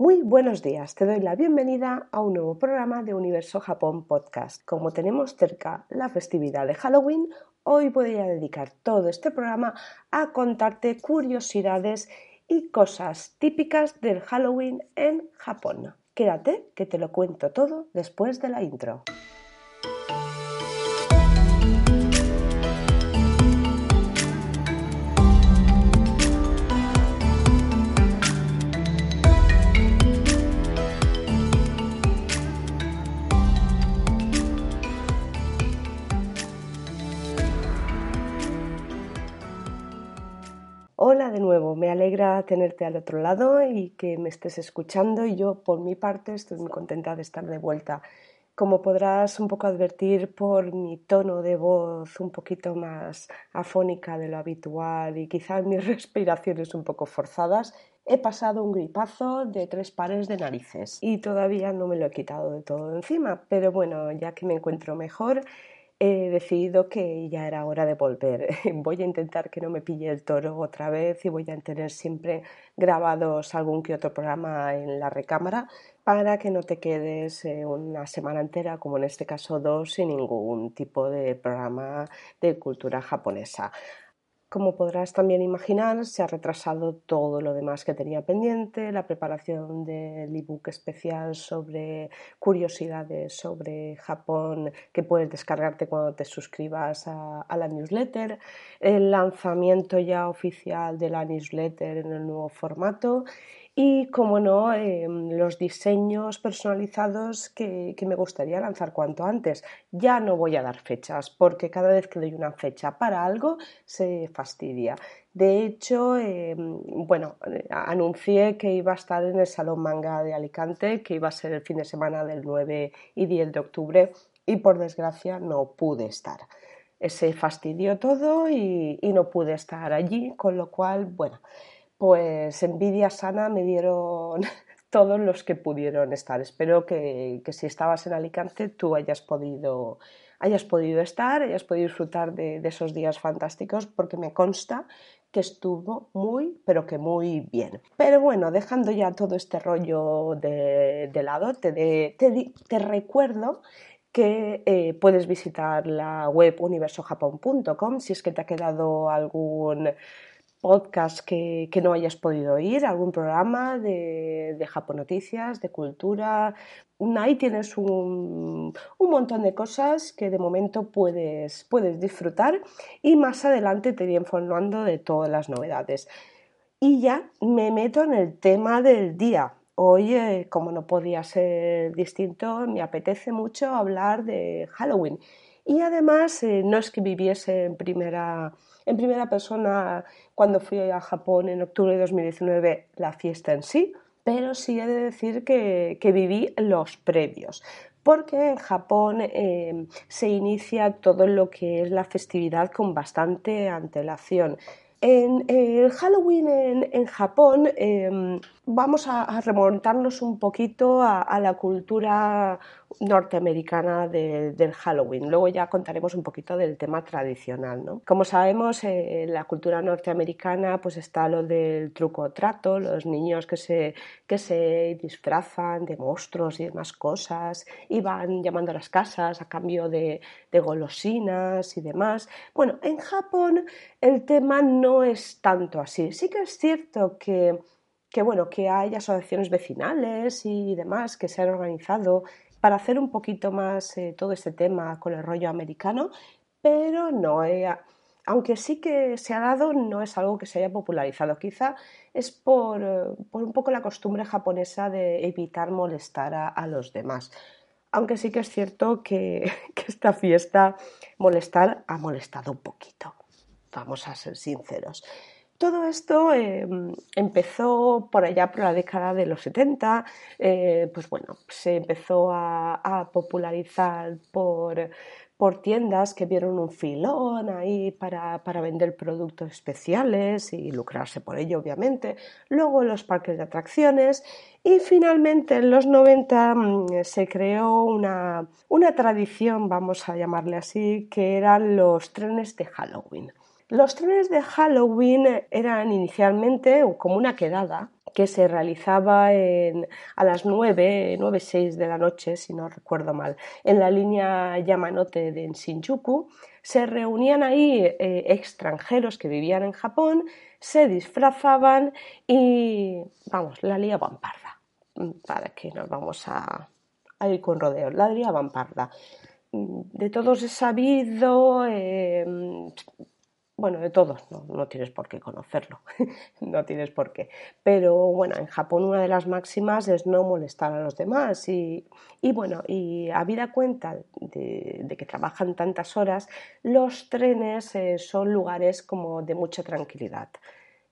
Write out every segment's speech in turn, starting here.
Muy buenos días, te doy la bienvenida a un nuevo programa de Universo Japón Podcast. Como tenemos cerca la festividad de Halloween, hoy voy a dedicar todo este programa a contarte curiosidades y cosas típicas del Halloween en Japón. Quédate que te lo cuento todo después de la intro. Hola de nuevo, me alegra tenerte al otro lado y que me estés escuchando y yo por mi parte estoy muy contenta de estar de vuelta. Como podrás un poco advertir por mi tono de voz un poquito más afónica de lo habitual y quizás mis respiraciones un poco forzadas, he pasado un gripazo de tres pares de narices y todavía no me lo he quitado de todo encima, pero bueno, ya que me encuentro mejor, he decidido que ya era hora de volver. Voy a intentar que no me pille el toro otra vez y voy a tener siempre grabados algún que otro programa en la recámara para que no te quedes eh, una semana entera, como en este caso dos, sin ningún tipo de programa de cultura japonesa. Como podrás también imaginar, se ha retrasado todo lo demás que tenía pendiente, la preparación del ebook especial sobre curiosidades sobre Japón que puedes descargarte cuando te suscribas a, la newsletter, el lanzamiento ya oficial de la newsletter en el nuevo formato y, como no, em, los diseños personalizados que, me gustaría lanzar cuanto antes. Ya no voy a dar fechas porque cada vez que doy una fecha para algo se fastidia. De hecho, em, bueno, anuncié que iba a estar en el Salón Manga de Alicante, que iba a ser el fin de semana del 9 y 10 de octubre y por desgracia no pude estar. Se fastidió todo y no pude estar allí, con lo cual, bueno, pues envidia sana me dieron todos los que pudieron estar. Espero que, si estabas en Alicante tú hayas podido, hayas podido estar, hayas podido disfrutar de, esos días fantásticos, porque me consta que estuvo muy, pero que muy bien. Pero bueno, dejando ya todo este rollo de, lado, te, te, recuerdo que eh, puedes visitar la web universojapón.com si es que te ha quedado algún podcast que, no hayas podido oír, algún programa de, de Japón Noticias, de cultura. Ahí tienes un, un, montón de cosas que de momento puedes, puedes disfrutar y más adelante te iré informando de todas las novedades. Y ya me meto en el tema del día. Hoy, eh, como no podía ser distinto, me apetece mucho hablar de Halloween. Y además, eh, no es que viviese en primera en primera persona cuando fui a Japón en octubre de 2019 la fiesta en sí, pero sí he de decir que, viví los previos porque en Japón eh, se inicia todo lo que es la festividad con bastante antelación. En el Halloween en, Japón em, vamos a, remontarnos un poquito a, la cultura norteamericana del Halloween. Luego ya contaremos un poquito del tema tradicional. ¿no? Como sabemos, eh, en la cultura norteamericana pues está lo del truco trato, los niños que se, que se disfrazan de monstruos y demás cosas y van llamando a las casas a cambio de, de golosinas y demás. Bueno, en Japón el tema no es tanto así. Sí que es cierto que que bueno, que hay asociaciones vecinales y demás que se han organizado para hacer un poquito más eh, todo este tema con el rollo americano, pero no, eh, aunque sí que se ha dado, no es algo que se haya popularizado. Quizá es por, eh, un poco la costumbre japonesa de evitar molestar a, los demás. Aunque sí que es cierto que, que esta fiesta molestar ha molestado un poquito. Vamos a ser sinceros. Todo esto em, empezó por allá por la década de los 70, eh, pues bueno, se empezó a, popularizar por, por, tiendas que vieron un filón ahí para, para, vender productos especiales y lucrarse por ello, obviamente. Luego los parques de atracciones y finalmente en los 90 mm, se creó una, una tradición, vamos a llamarle así, que eran los trenes de Halloween. Los trenes de Halloween eran inicialmente como una quedada que se realizaba a las 9, 9, 6 de la noche, si no recuerdo mal, en la línea Yamanote de Shinjuku. Se reunían ahí eh, extranjeros que vivían en Japón, se disfrazaban y, vamos, la liaban parda. Para que nos vamos a, ir con rodeos, la liaban parda. De todos es sabido, eh, bueno, de todos, no, tienes por qué conocerlo, no tienes por qué. Pero bueno, en Japón una de las máximas es no molestar a los demás y, bueno, y habida cuenta de, que trabajan tantas horas, los trenes eh, son lugares como de mucha tranquilidad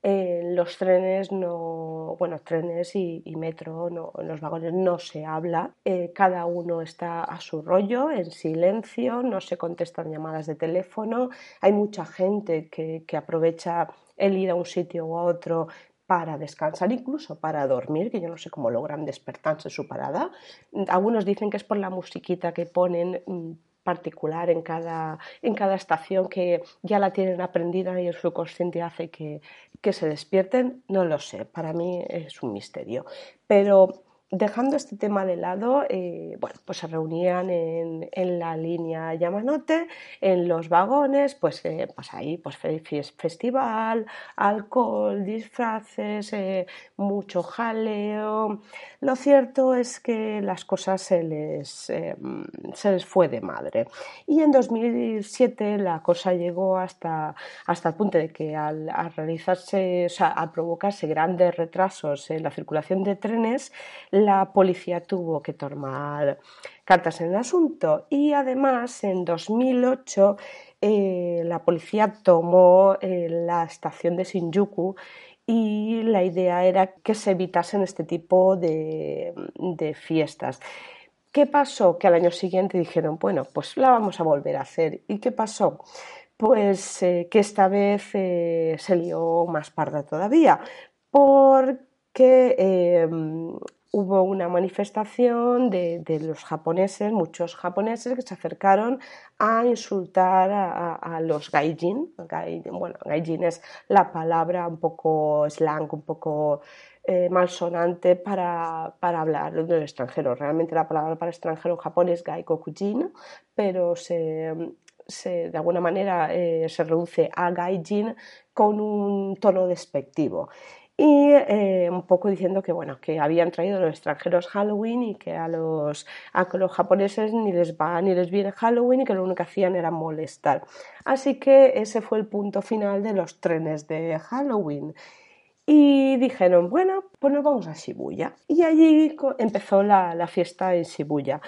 en los trenes no, bueno, trenes y, metro, no, en los vagones no se habla, eh, cada uno está a su rollo, en silencio, no se contestan llamadas de teléfono, hay mucha gente que, que aprovecha el ir a un sitio u otro para descansar, incluso para dormir, que yo no sé cómo logran despertarse su parada. Algunos dicen que es por la musiquita que ponen mm, particular en cada, en cada estación que ya la tienen aprendida y el subconsciente hace que, que se despierten, no lo sé, para mí es un misterio. Pero dejando este tema de lado, eh, bueno, pues se reunían en, la línea Yamanote, en los vagones, pues, eh, pues ahí, pues festival, alcohol, disfraces, eh, mucho jaleo. Lo cierto es que las cosas se les, se les fue de madre. Y en 2007 la cosa llegó hasta, hasta el punto de que al realizarse, o sea, al provocarse grandes retrasos en la circulación de trenes, la policía tuvo que tomar cartas en el asunto y además en 2008 eh, la policía tomó eh, la estación de Shinjuku y la idea era que se evitasen este tipo de, fiestas. ¿Qué pasó? Que al año siguiente dijeron, bueno, pues la vamos a volver a hacer. ¿Y qué pasó? Pues eh, que esta vez se lió más parda todavía, porque hubo una manifestación de, los japoneses, muchos japoneses que se acercaron a insultar a, los gaijin. Bueno, gaijin es la palabra un poco slang, un poco eh, malsonante para, para hablar del extranjero. Realmente la palabra para extranjero en Japón es gaikokujin, pero de alguna manera eh, se reduce a gaijin con un tono despectivo y eh, un poco diciendo que bueno que habían traído los extranjeros Halloween y que a los, a los japoneses ni les va ni les viene Halloween y que lo único que hacían era molestar. Así que ese fue el punto final de los trenes de Halloween. Y dijeron bueno pues nos vamos a Shibuya y allí empezó la, la fiesta en Shibuya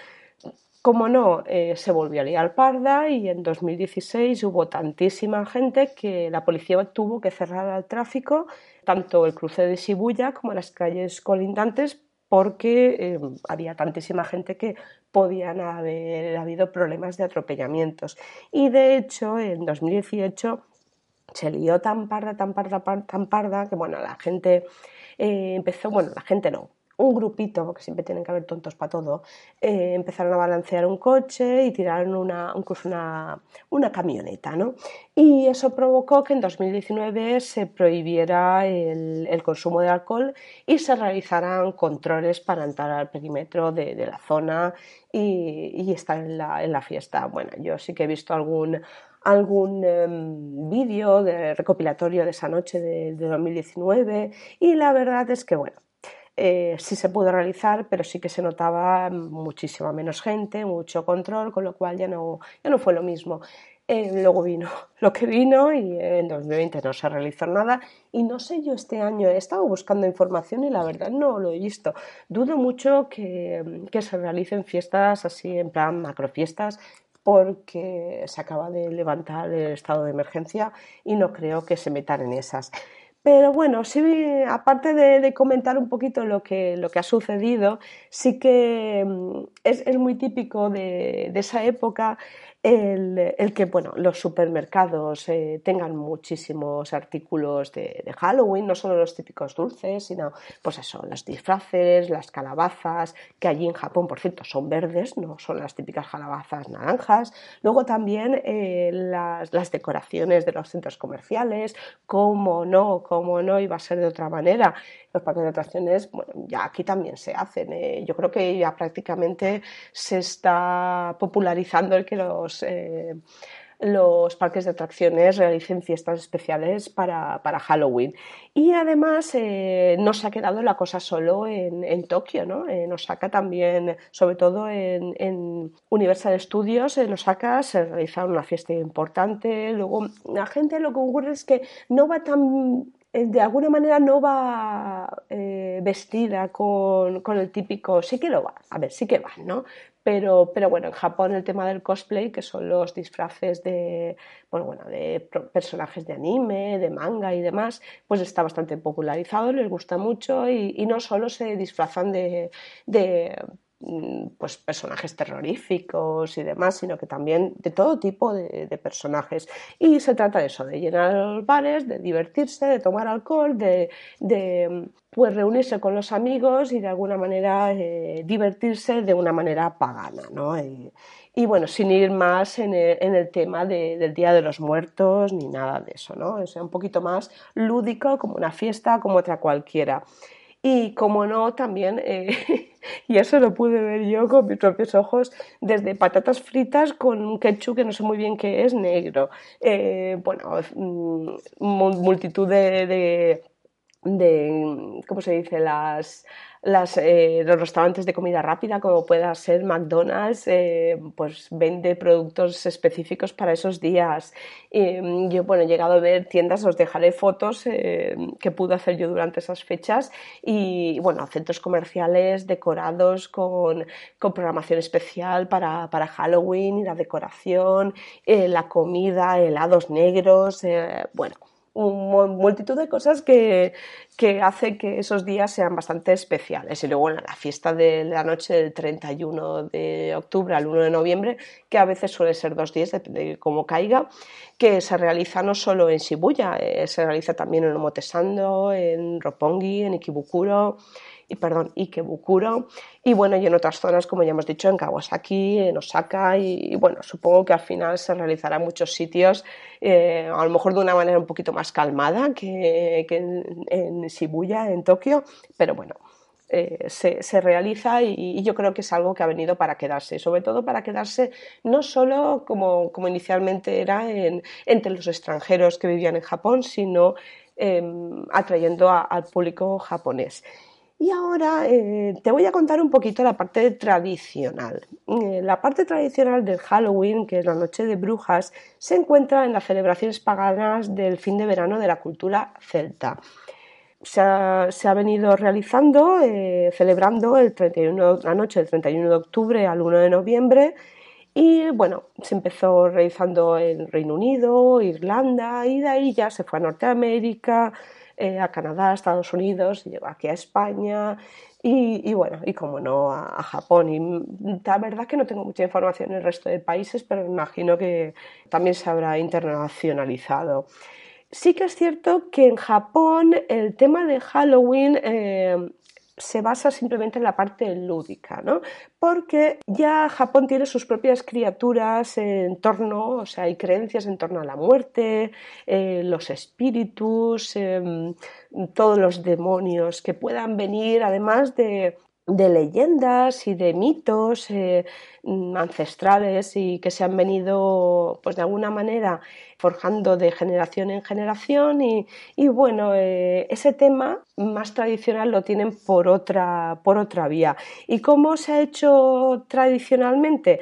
como no, eh, se volvió a liar parda y en 2016 hubo tantísima gente que la policía tuvo que cerrar al tráfico tanto el cruce de Shibuya como las calles colindantes porque eh, había tantísima gente que podían haber habido problemas de atropellamientos. Y de hecho, en 2018 se lió tan parda, tan parda, tan parda, que bueno, la gente eh, empezó, bueno, la gente no, un grupito, porque siempre tienen que haber tontos para todo, eh, empezaron a balancear un coche y tiraron una, incluso una, una, camioneta. ¿no? Y eso provocó que en 2019 se prohibiera el, consumo de alcohol y se realizaran controles para entrar al perímetro de, la zona y, y estar en la, en la, fiesta. Bueno, yo sí que he visto algún algún em, vídeo de recopilatorio de esa noche de, de 2019 y la verdad es que bueno eh, sí se pudo realizar, pero sí que se notaba muchísima menos gente, mucho control, con lo cual ya no, ya no fue lo mismo. Eh, luego vino lo que vino y en 2020 no se realizó nada y no sé yo este año he estado buscando información y la verdad no lo he visto. Dudo mucho que, que se realicen fiestas así en plan macrofiestas porque se acaba de levantar el estado de emergencia y no creo que se metan en esas. Pero bueno, sí, aparte de, comentar un poquito lo que, lo que ha sucedido, sí que mm, es, muy típico de, esa época el, que bueno, los supermercados eh, tengan muchísimos artículos de, Halloween, no solo los típicos dulces, sino pues eso, los disfraces, las calabazas, que allí en Japón, por cierto, son verdes, no son las típicas calabazas naranjas. Luego también eh, las, decoraciones de los centros comerciales, cómo no, cómo no iba a ser de otra manera. Los parques de atracciones, bueno, ya aquí también se hacen. Eh. Yo creo que ya prácticamente se está popularizando el que los eh, los, parques de atracciones realicen fiestas especiales para, Halloween. Y además eh, no se ha quedado la cosa solo en, Tokio, ¿no? En Osaka también, sobre todo en, Universal Studios, en Osaka se realiza una fiesta importante. Luego, la gente lo que ocurre es que no va tan de alguna manera no va vestida con, con, el típico, sí que lo va, a ver, sí que va, ¿no? Pero, pero bueno, en Japón el tema del cosplay, que son los disfraces de, bueno, bueno, de personajes de anime, de manga y demás, pues está bastante popularizado, les gusta mucho y, y no solo se disfrazan de, de pues personajes terroríficos y demás, sino que también de todo tipo de, personajes. Y se trata de eso, de llenar los bares, de divertirse, de tomar alcohol, de, pues reunirse con los amigos y de alguna manera eh, divertirse de una manera pagana, ¿no? Y, bueno, sin ir más en el, tema del Día de los Muertos ni nada de eso, ¿no? Es un poquito más lúdico, como una fiesta, como otra cualquiera. Y como no, también, eh, y eso lo pude ver yo con mis propios ojos, desde patatas fritas con un ketchup que no sé muy bien qué es, negro. Eh, bueno, mm, multitud de, de, ¿cómo se dice? Las eh, los restaurantes de comida rápida, como pueda ser McDonald's, eh, pues vende productos específicos para esos días. yo, bueno, he llegado a ver tiendas, os dejaré fotos eh, que pude hacer yo durante esas fechas y, bueno, centros comerciales decorados con, con programación especial para, para, Halloween y la decoración, la comida, helados negros, bueno multitud de cosas que, que hace que esos días sean bastante especiales. Y luego la fiesta de la noche del 31 de octubre al 1 de noviembre, que a veces suele ser dos días, depende de cómo caiga, que se realiza no solo en Shibuya, eh, se realiza también en Omotesando, en Roppongi, en Ikebukuro y perdón, Ikebukuro, y bueno, y en otras zonas, como ya hemos dicho, en Kawasaki, en Osaka, y, bueno, supongo que al final se realizará en muchos sitios, eh, a lo mejor de una manera un poquito más calmada que, en, Shibuya, en Tokio, pero bueno. Eh, se, realiza y, yo creo que es algo que ha venido para quedarse, sobre todo para quedarse no solo como, como inicialmente era en, entre los extranjeros que vivían en Japón, sino em, atrayendo al público japonés. Y ahora eh, te voy a contar un poquito la parte tradicional. Eh, la parte tradicional del Halloween, que es la noche de brujas, se encuentra en las celebraciones paganas del fin de verano de la cultura celta. Se ha, venido realizando, eh, celebrando el 31, la noche del 31 de octubre al 1 de noviembre y bueno, se empezó realizando en Reino Unido, Irlanda y de ahí ya se fue a Norteamérica, eh, a Canadá, a Estados Unidos, llegó aquí a España y, bueno, y como no, a, Japón. Y la verdad que no tengo mucha información en el resto de países, pero imagino que también se habrá internacionalizado. Sí que es cierto que en Japón el tema de Halloween eh, se basa simplemente en la parte lúdica, ¿no? Porque ya Japón tiene sus propias criaturas en torno, o sea, hay creencias en torno a la muerte, eh, los espíritus, em, todos los demonios que puedan venir, además de, de leyendas y de mitos eh, mm, ancestrales y que se han venido pues de alguna manera forjando de generación en generación y, bueno eh, ese tema más tradicional lo tienen por otra por otra vía. Y cómo se ha hecho tradicionalmente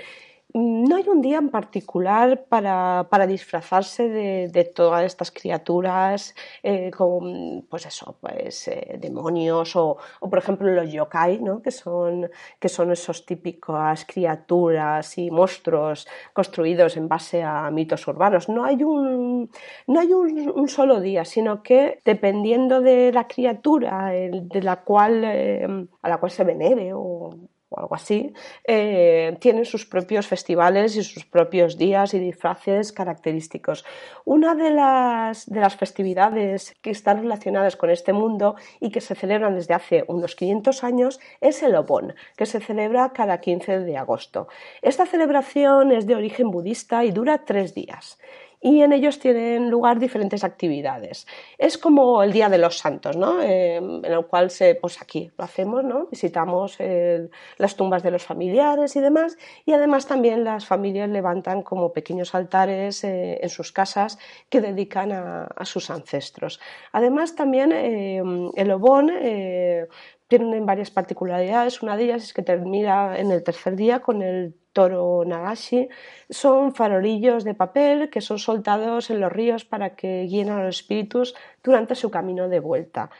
no hay un día en particular para, disfrazarse de, todas estas criaturas eh, con, pues eso, pues eh, demonios o, por ejemplo los yokai, ¿no? que, son, que son esos típicas criaturas y monstruos construidos en base a mitos urbanos. No hay un, no hay un, solo día, sino que dependiendo de la criatura de la cual, eh, a la cual se venere o o algo así, eh, tienen sus propios festivales y sus propios días y disfraces característicos. Una de las, de las festividades que están relacionadas con este mundo y que se celebran desde hace unos 500 años es el Obon, que se celebra cada 15 de agosto. Esta celebración es de origen budista y dura tres días y en ellos tienen lugar diferentes actividades. Es como el Día de los Santos, ¿no? Eh, en el cual se, pues aquí lo hacemos, ¿no? visitamos las tumbas de los familiares y demás, y además también las familias levantan como pequeños altares eh, en sus casas que dedican a, sus ancestros. Además también eh, el Obón tienen varias particularidades. Una de ellas es que termina en el tercer día con el toro nagashi. Son farolillos de papel que son soltados en los ríos para que guíen a los espíritus durante su camino de vuelta.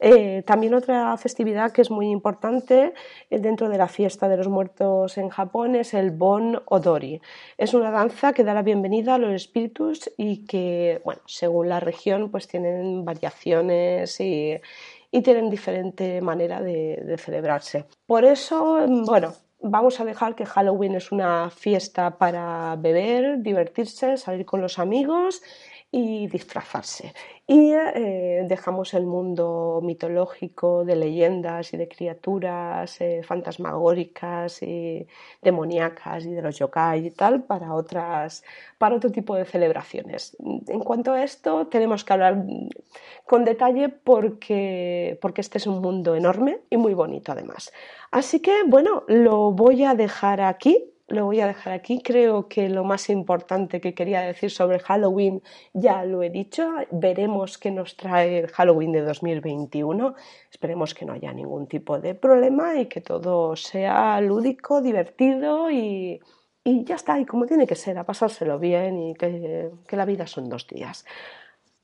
Eh, también otra festividad que es muy importante eh, dentro de la fiesta de los muertos en Japón es el Bon Odori. Es una danza que da la bienvenida a los espíritus y que, bueno, según la región, pues tienen variaciones y, y tienen diferente manera de, celebrarse. Por eso, bueno, vamos a dejar que Halloween es una fiesta para beber, divertirse, salir con los amigos y disfrazarse. Y eh, dejamos el mundo mitológico de leyendas y de criaturas eh, fantasmagóricas y demoníacas y de los yokai y tal para, otras, para otro tipo de celebraciones. En cuanto a esto, tenemos que hablar con detalle porque, porque este es un mundo enorme y muy bonito además. Así que, bueno, lo voy a dejar aquí lo voy a dejar aquí. Creo que lo más importante que quería decir sobre Halloween ya lo he dicho. Veremos qué nos trae el Halloween de 2021. Esperemos que no haya ningún tipo de problema y que todo sea lúdico, divertido y, ya está. Y como tiene que ser, a pasárselo bien y que, que la vida son dos días.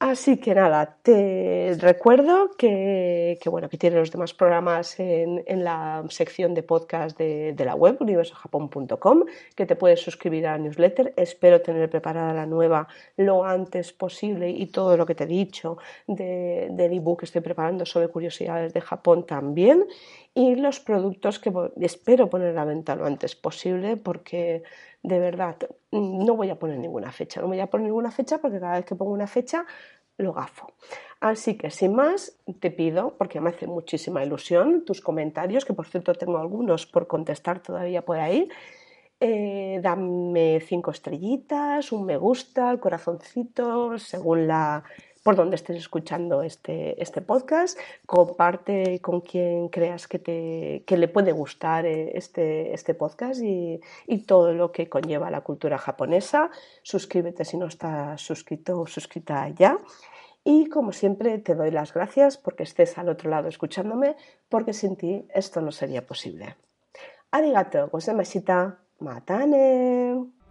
Así que nada, te recuerdo que, bueno, que tienes los demás programas en, la sección de podcast de, la web, universojapón.com, que te puedes suscribir a la newsletter. Espero tener preparada la nueva lo antes posible y todo lo que te he dicho del ebook que estoy preparando sobre curiosidades de Japón también. Y los productos que espero poner a la venta lo antes posible porque de verdad, no voy a poner ninguna fecha, no voy a poner ninguna fecha porque cada vez que pongo una fecha lo gafo. Así que sin más, te pido, porque me hace muchísima ilusión, tus comentarios, que por cierto tengo algunos por contestar todavía por ahí. Eh, dame cinco estrellitas, un me gusta, el corazoncito, según la, por donde estés escuchando este, este podcast. Comparte con quien creas que, te, que le puede gustar eh, este, este podcast y, todo lo que conlleva la cultura japonesa. Suscríbete si no estás suscrito o suscrita ya. Y como siempre te doy las gracias porque estés al otro lado escuchándome, porque sin ti esto no sería posible. Arigato, gozaimashita, matane.